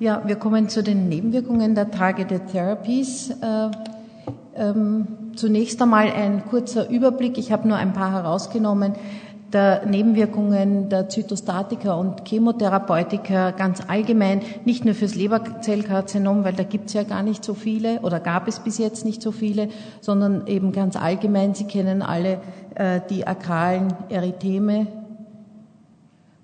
Ja, wir kommen zu den Nebenwirkungen der Targeted Therapies. Äh, ähm, zunächst einmal ein kurzer Überblick. Ich habe nur ein paar herausgenommen der Nebenwirkungen der Zytostatika und Chemotherapeutika ganz allgemein, nicht nur fürs Leberzellkarzinom, weil da gibt es ja gar nicht so viele oder gab es bis jetzt nicht so viele, sondern eben ganz allgemein. Sie kennen alle äh, die akralen Erytheme,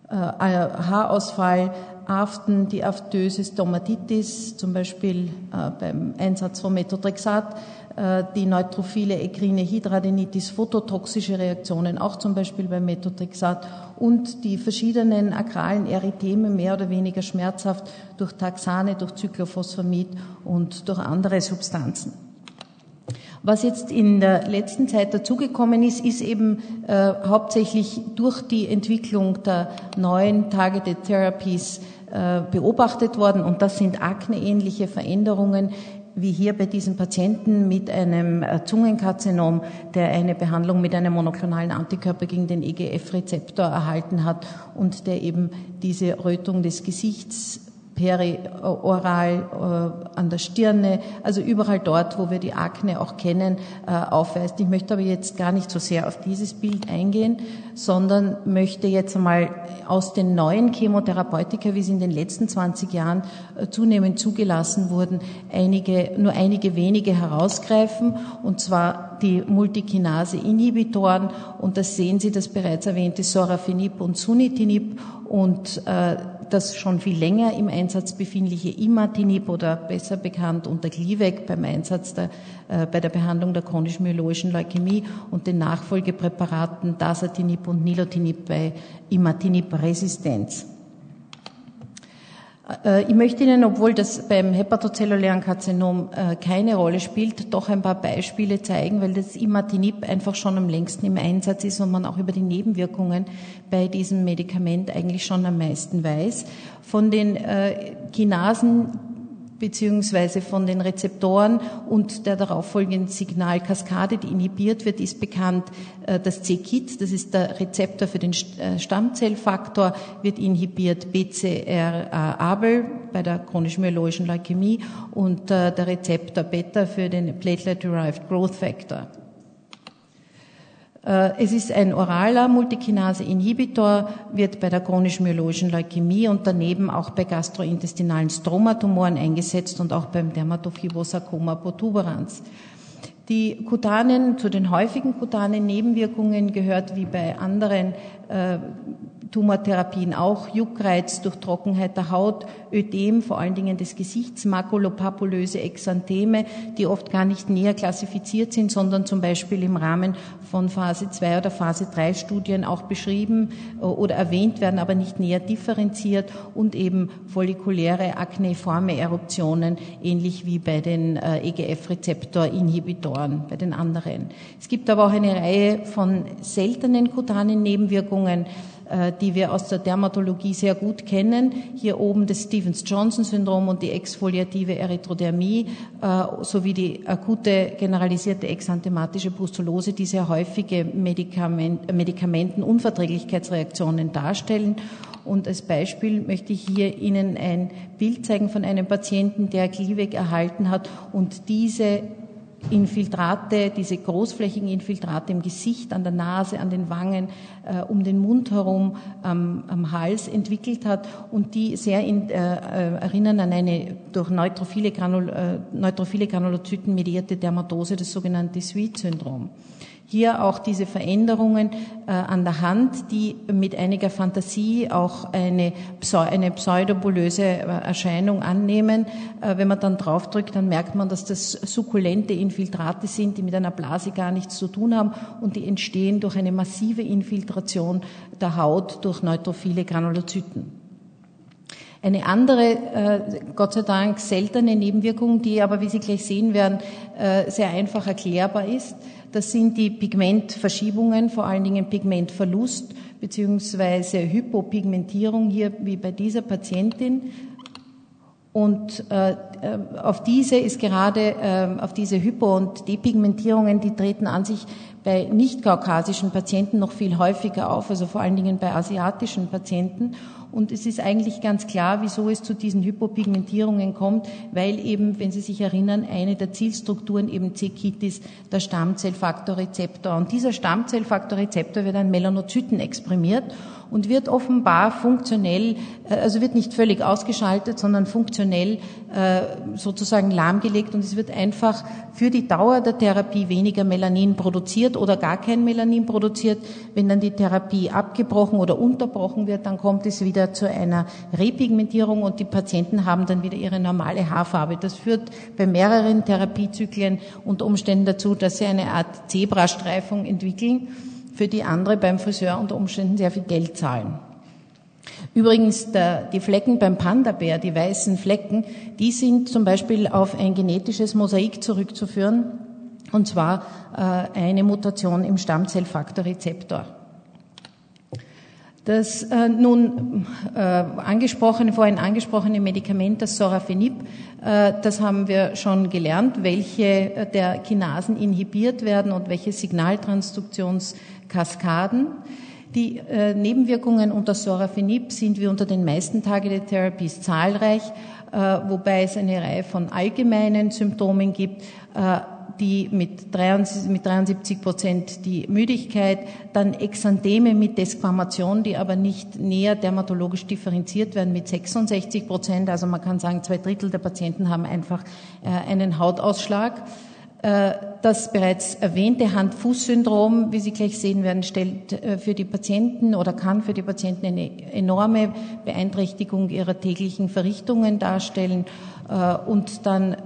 äh, Haarausfall, Aften, die Aftöse Stomatitis, zum Beispiel äh, beim Einsatz von Methotrexat, äh, die neutrophile ekrine Hydradenitis, phototoxische Reaktionen, auch zum Beispiel beim Methotrexat und die verschiedenen akralen Erytheme, mehr oder weniger schmerzhaft durch Taxane, durch Cyclophosphamid und durch andere Substanzen. Was jetzt in der letzten Zeit dazugekommen ist, ist eben äh, hauptsächlich durch die Entwicklung der neuen Targeted Therapies beobachtet worden. Und das sind akneähnliche Veränderungen wie hier bei diesen Patienten mit einem äh, Zungenkarzinom, der eine Behandlung mit einem monoklonalen Antikörper gegen den EGF-Rezeptor erhalten hat und der eben diese Rötung des Gesichts perioral, äh, an der Stirne, also überall dort, wo wir die Akne auch kennen, äh, aufweist. Ich möchte aber jetzt gar nicht so sehr auf dieses Bild eingehen, sondern möchte jetzt einmal aus den neuen Chemotherapeutika, wie sie in den letzten 20 Jahren äh, zunehmend zugelassen wurden, einige, nur einige wenige herausgreifen, und zwar die Multikinase-Inhibitoren, und das sehen Sie, das bereits erwähnte Sorafenib und Sunitinib, und äh, das schon viel länger im Einsatz befindliche Imatinib oder besser bekannt unter Glivec beim Einsatz der, äh, bei der Behandlung der chronisch-myeloischen Leukämie und den Nachfolgepräparaten Dasatinib und Nilotinib bei Imatinib-Resistenz. Äh, ich möchte Ihnen, obwohl das beim hepatozellulären Karzinom äh, keine Rolle spielt, doch ein paar Beispiele zeigen, weil das Imatinib einfach schon am längsten im Einsatz ist und man auch über die Nebenwirkungen bei diesem Medikament eigentlich schon am meisten weiß. Von den äh, Kinasen beziehungsweise von den Rezeptoren und der darauffolgenden Signalkaskade, die inhibiert wird, ist bekannt, äh, das C-KIT, das ist der Rezeptor für den äh, Stammzellfaktor, wird inhibiert BCR-ABL bei der chronisch-myeloischen Leukämie und äh, der Rezeptor Beta für den Platelet-Derived Growth Factor. Äh, es ist ein oraler Multikinase-Inhibitor, wird bei der chronischen-myeloischen Leukämie und daneben auch bei gastrointestinalen Stromatumoren eingesetzt und auch beim Dermatofibrosarkoma protuberans. Die kutanen, zu den häufigen kutanen Nebenwirkungen gehört wie bei anderen äh, Tumortherapien auch Juckreiz durch Trockenheit der Haut, Ödem, vor allen Dingen des Gesichts, makulopapulöse Exantheme, die oft gar nicht näher klassifiziert sind, sondern zum Beispiel im Rahmen von Phase 2 oder Phase 3 Studien auch beschrieben äh, oder erwähnt werden, aber nicht näher differenziert und eben follikuläre akneiforme Eruptionen, ähnlich wie bei den äh, EGF-Rezeptor-Inhibitoren, bei den anderen. Es gibt aber auch eine Reihe von seltenen kutanen Nebenwirkungen, die wir aus der Dermatologie sehr gut kennen. Hier oben das Stevens-Johnson-Syndrom und die exfoliative Erythrodermie äh, sowie die akute generalisierte exanthematische Pustulose, die sehr häufige Medikament, Medikamentenunverträglichkeitsreaktionen darstellen. Und als Beispiel möchte ich hier Ihnen ein Bild zeigen von einem Patienten, der Glivec erhalten hat und diese Infiltrate, diese großflächigen Infiltrate im Gesicht, an der Nase, an den Wangen, äh, um den Mund herum, ähm, am Hals entwickelt hat und die sehr in, äh, äh erinnern an eine durch neutrophile, Granul, äh, neutrophile Granulozyten medierte Dermatose, das sogenannte Sweet-Syndrom. Hier auch diese Veränderungen äh, an der Hand, die mit einiger Fantasie auch eine, eine pseudobulöse äh, Erscheinung annehmen. Äh, wenn man dann draufdrückt, dann merkt man, dass das sukkulente Infiltrate sind, die mit einer Blase gar nichts zu tun haben und die entstehen durch eine massive Infiltration der Haut durch neutrophile Granulozyten. Eine andere, äh, Gott sei Dank seltene Nebenwirkung, die aber, wie Sie gleich sehen werden, äh, sehr einfach erklärbar ist, das sind die Pigmentverschiebungen, vor allen Dingen Pigmentverlust beziehungsweise Hypopigmentierung hier wie bei dieser Patientin. Und äh, äh, auf diese ist gerade, äh, auf diese Hypo- und Depigmentierungen, die treten an sich bei nicht-kaukasischen Patienten noch viel häufiger auf, also vor allen Dingen bei asiatischen Patienten. Und es ist eigentlich ganz klar, wieso es zu diesen Hypopigmentierungen kommt, weil eben, wenn Sie sich erinnern, eine der Zielstrukturen eben C-KIT ist der Stammzellfaktorrezeptor. Und dieser Stammzellfaktorrezeptor wird an Melanozyten exprimiert und wird offenbar funktionell, äh, also wird nicht völlig ausgeschaltet, sondern funktionell äh, sozusagen lahmgelegt und es wird einfach für die Dauer der Therapie weniger Melanin produziert oder gar kein Melanin produziert. Wenn dann die Therapie abgebrochen oder unterbrochen wird, dann kommt es wieder zu einer Repigmentierung und die Patienten haben dann wieder ihre normale Haarfarbe. Das führt bei mehreren Therapiezyklen unter Umständen dazu, dass sie eine Art Zebrastreifung entwickeln für die andere beim Friseur unter Umständen sehr viel Geld zahlen. Übrigens, der, die Flecken beim Panda-Bär, die weißen Flecken, die sind zum Beispiel auf ein genetisches Mosaik zurückzuführen, und zwar äh, eine Mutation im Stammzellfaktorrezeptor. Das äh, nun äh, angesprochene, vorhin angesprochene Medikament, das Sorafenib, äh, das haben wir schon gelernt, welche äh, der Kinasen inhibiert werden und welche Signaltransduktionskaskaden. Die äh, Nebenwirkungen unter Sorafenib sind wie unter den meisten Targeted Therapies zahlreich, äh, wobei es eine Reihe von allgemeinen Symptomen gibt äh, die mit 73, Prozent die Müdigkeit, dann Exantheme mit Desquamation, die aber nicht näher dermatologisch differenziert werden mit 66 Prozent. Also man kann sagen, zwei Drittel der Patienten haben einfach äh, einen Hautausschlag. Äh, das bereits erwähnte Hand-Fuß-Syndrom, wie Sie gleich sehen werden, stellt äh, für die Patienten oder kann für die Patienten eine enorme Beeinträchtigung ihrer täglichen Verrichtungen darstellen und dann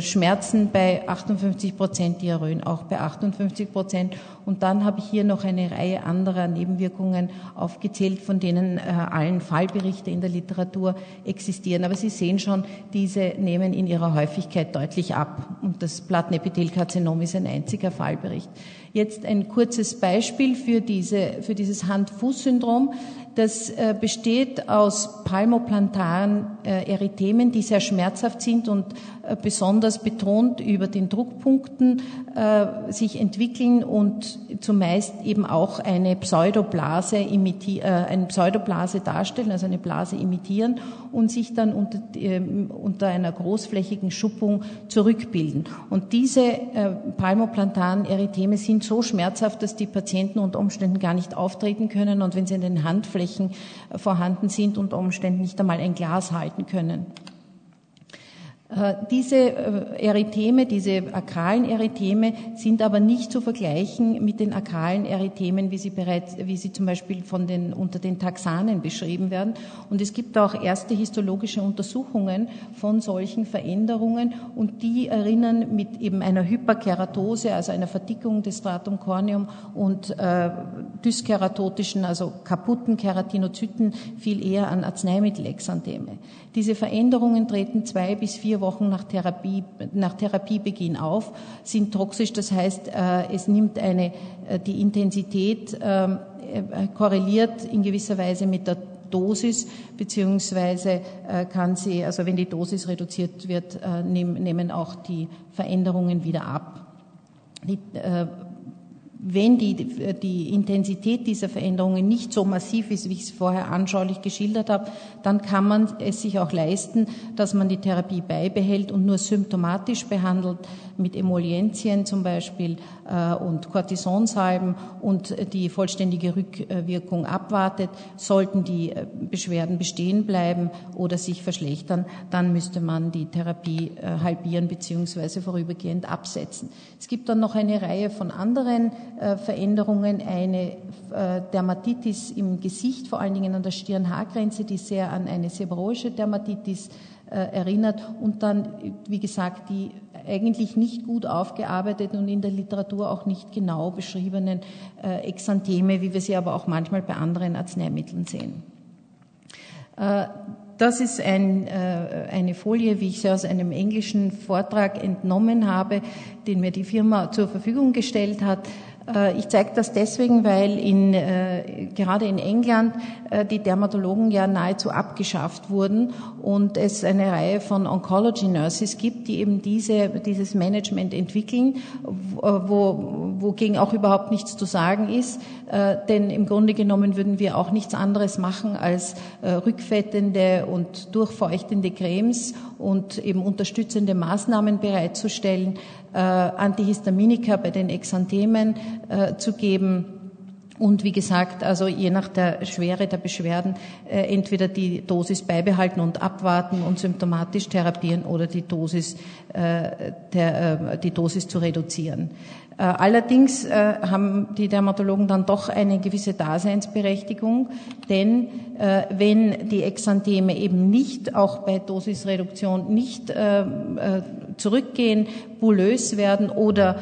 Schmerzen bei 58 Prozent, Diarrhoen auch bei 58 Prozent. Und dann habe ich hier noch eine Reihe anderer Nebenwirkungen aufgezählt, von denen äh, allen Fallberichte in der Literatur existieren. Aber Sie sehen schon, diese nehmen in ihrer Häufigkeit deutlich ab. Und das Plattenepithelkarzinom ist ein einziger Fallbericht. Jetzt ein kurzes Beispiel für, diese, für dieses Hand-Fuß-Syndrom. Das äh, besteht aus palmoplantaren äh, Erythemen, die sehr schmerzhaft sind und äh, besonders betont über den Druckpunkten sich entwickeln und zumeist eben auch eine Pseudoblase, imiti eine Pseudoblase darstellen, also eine Blase imitieren und sich dann unter, unter einer großflächigen Schuppung zurückbilden. Und diese palmoplantaren Erytheme sind so schmerzhaft, dass die Patienten unter Umständen gar nicht auftreten können und wenn sie in den Handflächen Flächen vorhanden sind, unter Umständen nicht einmal ein Glas halten können. Äh, diese äh, Erytheme, diese akalen Erytheme sind aber nicht zu vergleichen mit den akalen Erythemen, wie sie bereits, wie sie zum Beispiel von den, unter den Taxanen beschrieben werden. Und es gibt auch erste histologische Untersuchungen von solchen Veränderungen und die erinnern mit eben einer Hyperkeratose, also einer Verdickung des Stratum corneum und äh, dyskeratotischen, also kaputten Keratinozyten viel eher an Arzneimittelexantheme. Diese Veränderungen treten zwei bis Wochen nach, Therapie, nach Therapiebeginn auf, sind toxisch, das heißt, äh, es nimmt eine, äh, die Intensität ähm, äh, korreliert in gewisser Weise mit der Dosis, beziehungsweise kann sie, also wenn die Dosis reduziert wird, nehmen auch die Veränderungen wieder ab. Die, wenn die, die Intensität dieser Veränderungen nicht so massiv ist, wie ich es vorher anschaulich geschildert habe, dann kann man es sich auch leisten, dass man die Therapie beibehält und nur symptomatisch behandelt, mit Emolientien zum Beispiel äh, und Cortisonsalben und die vollständige Rückwirkung abwartet. Sollten die äh, Beschwerden bestehen bleiben oder sich verschlechtern, dann müsste man die Therapie äh, halbieren beziehungsweise vorübergehend absetzen. Es gibt dann noch eine Reihe von anderen Veränderungen, eine äh, Dermatitis im Gesicht, vor allen Dingen an der Stirnhaargrenze, die sehr an eine sebroische Dermatitis äh, erinnert und dann, wie gesagt, die eigentlich nicht gut aufgearbeiteten und in der Literatur auch nicht genau beschriebenen Exantheme, wie wir sie aber auch manchmal bei anderen Arzneimitteln sehen. Das ist ein, eine Folie, wie ich sie aus einem englischen Vortrag entnommen habe, den mir die Firma zur Verfügung gestellt hat. Äh, ich zeige das deswegen, weil in, äh, gerade in England äh, die Dermatologen ja nahezu abgeschafft wurden und es eine Reihe von Oncology Nurses gibt, die eben diese, dieses Management entwickeln, wo, wogegen auch überhaupt nichts zu sagen ist, äh, denn im Grunde genommen würden wir auch nichts anderes machen als äh, rückfettende und durchfeuchtende Cremes und eben unterstützende Maßnahmen bereitzustellen, äh, Antihistaminika bei den Exanthemen äh, zu geben. Und wie gesagt, also je nach der Schwere der Beschwerden äh, entweder die Dosis beibehalten und abwarten und symptomatisch therapieren oder die Dosis, äh, der, äh, die Dosis zu reduzieren. Äh, allerdings äh, haben die Dermatologen dann doch eine gewisse Daseinsberechtigung, denn äh, wenn die Exantheme eben nicht auch bei Dosisreduktion nicht zurückgehen, bulös werden oder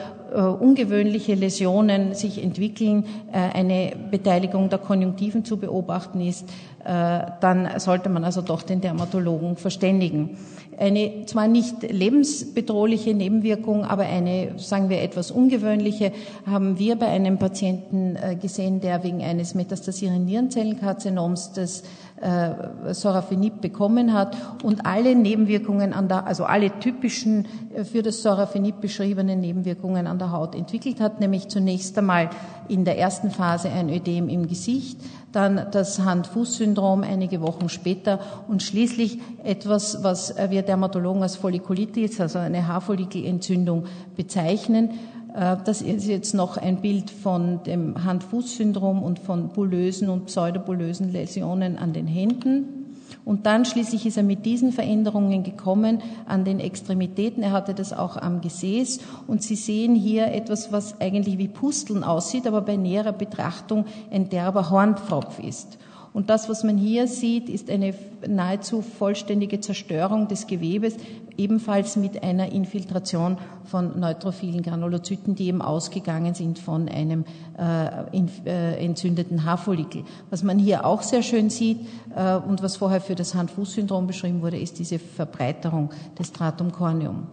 ungewöhnliche Läsionen sich entwickeln, eine Beteiligung der Konjunktiven zu beobachten ist, dann sollte man also doch den Dermatologen verständigen. Eine zwar nicht lebensbedrohliche Nebenwirkung, aber eine, sagen wir, etwas ungewöhnliche haben wir bei einem Patienten äh, gesehen, der wegen eines metastasierenden Nierenzellenkarzinoms das äh, Sorafenib bekommen hat und alle Nebenwirkungen an der, also alle typischen äh, für das Sorafenib beschriebenen Nebenwirkungen an der Haut entwickelt hat, nämlich zunächst einmal in der ersten Phase ein Ödem im Gesicht, dann das Hand-Fuß-Syndrom einige Wochen später und schließlich etwas, was wir Dermatologen als Follikulitis, also eine Haarfollikelentzündung bezeichnen. Äh, das ist jetzt noch ein Bild von dem Hand-Fuß-Syndrom und von bullösen und pseudobulösen Läsionen an den Händen. Und dann schließlich ist er mit diesen Veränderungen gekommen an den Extremitäten. Er hatte das auch am Gesäß. Und Sie sehen hier etwas, was eigentlich wie Pusteln aussieht, aber bei näherer Betrachtung ein derber Hornpfropf ist. Und das, was man hier sieht, ist eine nahezu vollständige Zerstörung des Gewebes, ebenfalls mit einer Infiltration von neutrophilen Granulozyten, die eben ausgegangen sind von einem äh, in, äh, entzündeten Haarfollikel. Was man hier auch sehr schön sieht äh, und was vorher für das Hand-Fuß-Syndrom beschrieben wurde, ist diese Verbreiterung des Stratum corneum.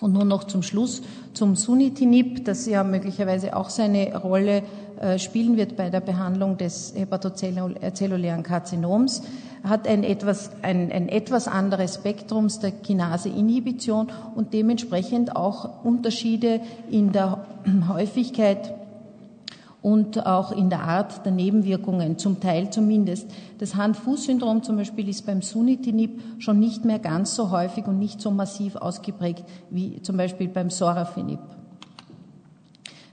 Und nur noch zum Schluss zum Sunitinib, das ja möglicherweise auch seine Rolle äh, spielen wird bei der Behandlung des hepatozellulären Karzinoms, hat ein etwas, ein, ein etwas anderes Spektrum der Kinase-Inhibition und dementsprechend auch Unterschiede in der Häufigkeit und auch in der Art der Nebenwirkungen, zum Teil zumindest. Das Hand-Fuß-Syndrom zum Beispiel ist beim Sunitinib schon nicht mehr ganz so häufig und nicht so massiv ausgeprägt wie zum Beispiel beim Sorafenib.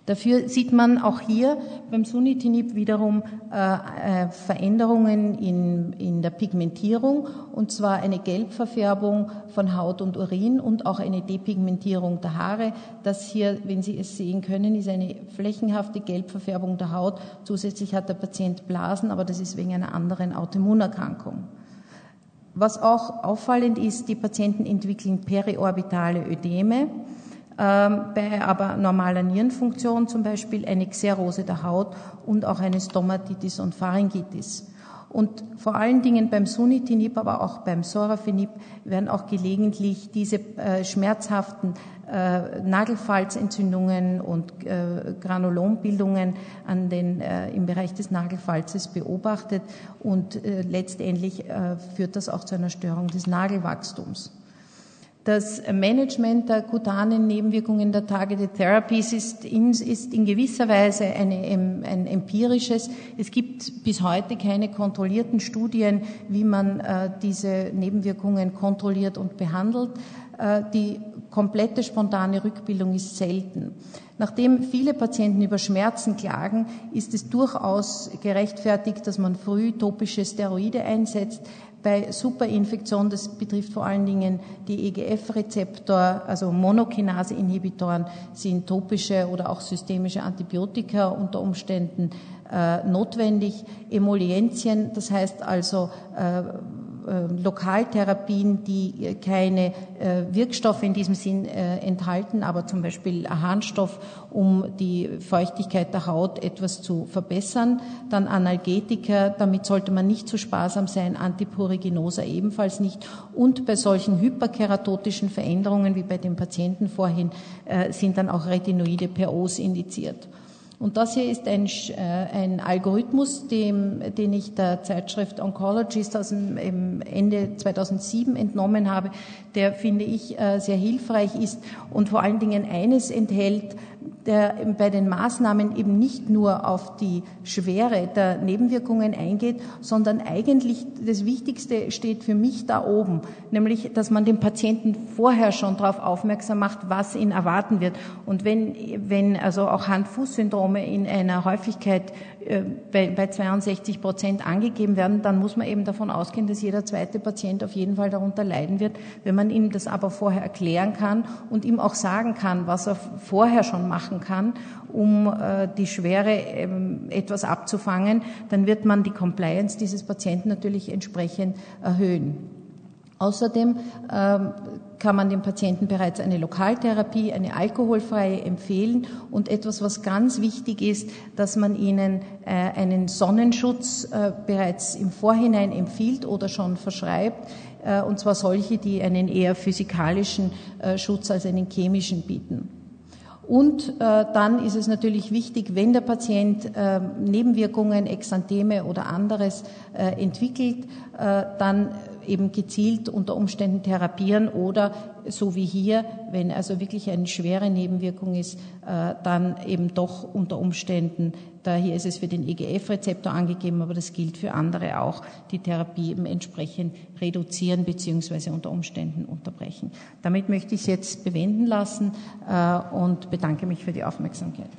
Dafür sieht man auch hier beim Sunitinib wiederum äh, äh, Veränderungen in, in der Pigmentierung, und zwar eine Gelbverfärbung von Haut und Urin und auch eine Depigmentierung der Haare. Das hier, wenn Sie es sehen können, ist eine flächenhafte Gelbverfärbung der Haut. Zusätzlich hat der Patient Blasen, aber das ist wegen einer anderen Autoimmunerkrankung. Was auch auffallend ist, die Patienten entwickeln periorbitale Ödeme. Ähm, bei aber normaler Nierenfunktion zum Beispiel eine Xerose der Haut und auch eine Stomatitis und Pharyngitis. Und vor allen Dingen beim Sunitinib, aber auch beim Sorafenib werden auch gelegentlich diese äh, schmerzhaften äh, Nagelfalzentzündungen und äh, Granulombildungen an den, im Bereich des Nagelfalzes beobachtet und letztendlich führt das auch zu einer Störung des Nagelwachstums. Das Management der kutanen Nebenwirkungen der Targeted Therapies ist in, ist in gewisser Weise eine, ein empirisches. Es gibt bis heute keine kontrollierten Studien, wie man äh, diese Nebenwirkungen kontrolliert und behandelt. Äh, die komplette spontane Rückbildung ist selten. Nachdem viele Patienten über Schmerzen klagen, ist es durchaus gerechtfertigt, dass man früh topische Steroide einsetzt, bei Superinfektion, das betrifft vor allen Dingen die EGF-Rezeptor, also Monokinase-Inhibitoren, sind topische oder auch systemische Antibiotika unter Umständen äh, notwendig. Emolientien, das heißt also äh, Lokaltherapien, die keine äh, Wirkstoffe in diesem Sinn äh, enthalten, aber zum Beispiel Harnstoff, um die Feuchtigkeit der Haut etwas zu verbessern. Dann Analgetika, damit sollte man nicht zu sparsam sein, Antipuriginosa ebenfalls nicht. Und bei solchen hyperkeratotischen Veränderungen wie bei dem Patienten vorhin sind dann auch Retinoide per Os indiziert. Und das hier ist ein, ein Algorithmus, dem, den ich der Zeitschrift Oncologist aus dem Ende 2007 entnommen habe, der, finde ich, sehr hilfreich ist und vor allen Dingen eines enthält, der bei den Maßnahmen eben nicht nur auf die Schwere der Nebenwirkungen eingeht, sondern eigentlich das Wichtigste steht für mich da oben, nämlich, dass man den Patienten vorher schon darauf aufmerksam macht, was ihn erwarten wird. Und wenn, wenn also auch Hand-Fuß-Syndrome in einer Häufigkeit äh, bei, bei 62 Prozent angegeben werden, dann muss man eben davon ausgehen, dass jeder zweite Patient auf jeden Fall darunter leiden wird. Wenn man ihm das aber vorher erklären kann und ihm auch sagen kann, was er vorher schon machen kann, um äh, die Schwere ähm, etwas abzufangen, dann wird man die Compliance dieses Patienten natürlich entsprechend erhöhen. Außerdem ähm, kann man dem Patienten bereits eine Lokaltherapie, eine alkoholfreie empfehlen und etwas, was ganz wichtig ist, dass man ihnen äh, einen Sonnenschutz äh, bereits im Vorhinein empfiehlt oder schon verschreibt, und zwar solche, die einen eher physikalischen Schutz als einen chemischen bieten. Und äh, dann ist es natürlich wichtig, wenn der Patient äh, Nebenwirkungen, Exantheme oder anderes äh, entwickelt, äh, dann eben gezielt unter Umständen therapieren oder so wie hier, wenn also wirklich eine schwere Nebenwirkung ist, äh, dann eben doch unter Umständen, da hier ist es für den EGF-Rezeptor angegeben, aber das gilt für andere auch, die Therapie eben entsprechend reduzieren beziehungsweise unter Umständen unterbrechen. Damit möchte ich es jetzt bewenden lassen äh, und bedanke mich für die Aufmerksamkeit.